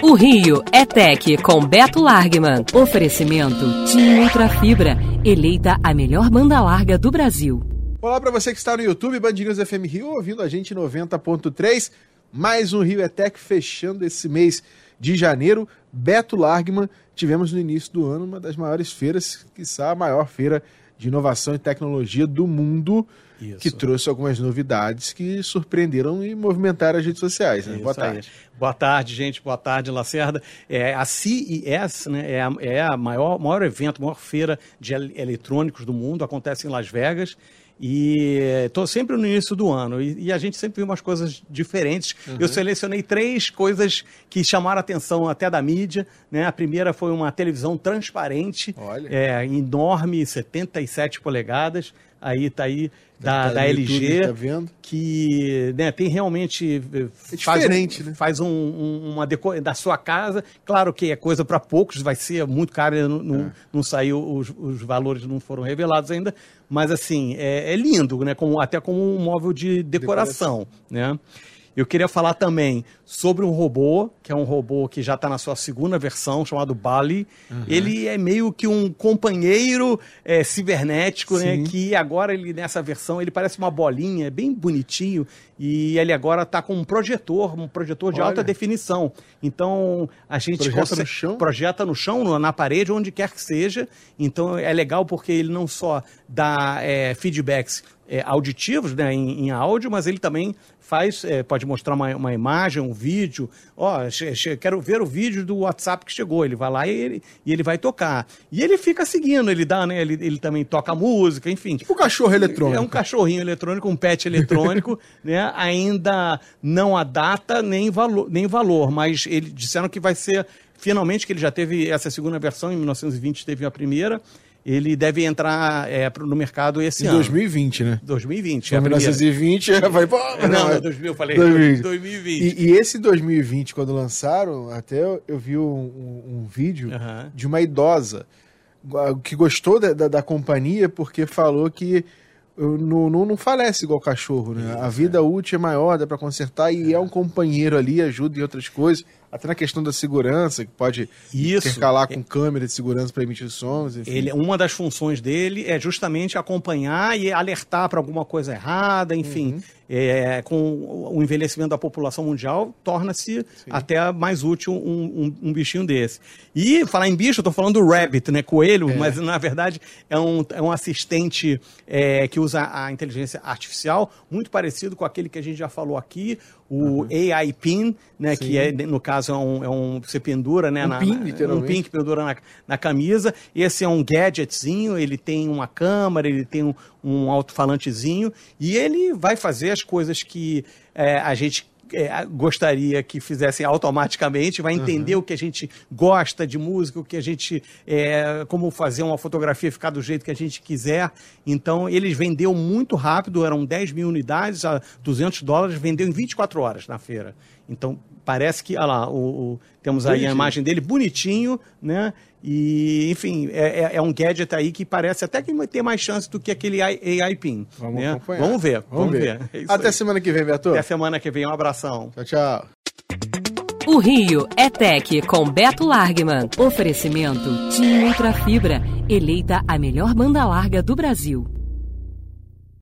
O Rio é Tech com Beto Largman. Oferecimento Tim Ultra Fibra, eleita a melhor banda larga do Brasil. Olá para você que está no YouTube, Band News FM Rio, ouvindo a gente 90.3. Mais um Rio é Tech fechando esse mês de janeiro. Beto Largman, tivemos no início do ano uma das maiores feiras, quiçá a maior feira de inovação e tecnologia do mundo. Isso. que trouxe algumas novidades que surpreenderam e movimentaram as redes sociais. Né? Boa tarde. Aí. Boa tarde, gente. Boa tarde, Lacerda. É, a CES né, é a, é a maior, maior evento, maior feira de eletrônicos do mundo, acontece em Las Vegas. E estou sempre no início do ano e, e, a gente sempre viu umas coisas diferentes. Uhum. Eu selecionei três coisas que chamaram a atenção até da mídia. Né? A primeira foi uma televisão transparente, é, enorme, 77 polegadas. Aí tá aí da, tá da LG, tá que né, tem realmente é diferente, faz, né? faz um, um, uma deco da sua casa. Claro que é coisa para poucos, vai ser muito caro, não, não, é. não saiu os, os valores não foram revelados ainda, mas assim é, é lindo, né? Como, até como um móvel de decoração, decoração. né? Eu queria falar também sobre um robô, que é um robô que já está na sua segunda versão, chamado Bali. Uhum. Ele é meio que um companheiro é, cibernético, né? Que agora ele nessa versão ele parece uma bolinha, é bem bonitinho. E ele agora está com um projetor, um projetor de Olha. alta definição. Então a gente projeta consegue, no chão, projeta no chão, na parede, onde quer que seja. Então é legal porque ele não só dá é, feedbacks é, auditivos, né, em, em, áudio, mas ele também faz, é, pode mostrar uma, uma, imagem, um vídeo. Ó, oh, quero ver o vídeo do WhatsApp que chegou. Ele vai lá e ele, e ele vai tocar. E ele fica seguindo, ele dá, né? Ele, ele também toca música, enfim. Tipo um cachorro eletrônico. É um cachorrinho eletrônico, um pet eletrônico, né? Ainda não há data nem valor, nem valor, mas eles disseram que vai ser finalmente que ele já teve essa segunda versão, em 1920 teve a primeira ele deve entrar é, no mercado esse em ano. 2020, né? 2020. Em 1920 é vai pô, não, não, é 2000, eu falei 2020. 2020. E, e, esse 2020, quando lançaram, até eu, vi um, um, um vídeo de uma idosa que gostou da, da, da companhia porque falou que não, não, não falece igual cachorro, né? Isso, a vida é. útil é maior, dá para consertar e é. é um companheiro ali, ajuda em outras coisas até na questão da segurança, que pode Isso. intercalar com câmera de segurança para emitir sons. Enfim. Ele, uma das funções dele é justamente acompanhar e alertar para alguma coisa errada, enfim. Uhum. É, com o envelhecimento da população mundial, torna-se até mais útil um, um, um, bichinho desse. E falar em bicho, eu estou falando do rabbit, né? Coelho, é. mas na verdade é um, é um assistente é, que usa a inteligência artificial, muito parecido com aquele que a gente já falou aqui, o uhum. AI Pin, né? Sim. Que é, no caso, é um, é um você pendura, né? Um na, pin, literalmente. Um pin que pendura na, na camisa. Esse é um gadgetzinho, ele tem uma câmera, ele tem um, um alto-falantezinho e ele vai fazer as coisas que é, a gente é, gostaria que fizessem automaticamente, vai entender uhum. o que a gente gosta de música, o que a gente. É, como fazer uma fotografia ficar do jeito que a gente quiser. Então, eles vendeu muito rápido, eram 10 mil unidades a 200 dólares, vendeu em 24 horas na feira. Então, parece que, olha lá, o, o temos aí bonitinho. a imagem dele bonitinho, né? E, enfim, é, é, é, um gadget aí que parece até que ter mais chance do que aquele AI PIN. Vamos, né? vamos ver, vamos, vamos ver. ver. É Até aí. semana que vem, Beto. Até semana que vem, um abração. Tchau, tchau. O Rio é Tech com Beto Largman. Oferecimento Tim Ultra Fibra, eleita a melhor banda larga do Brasil.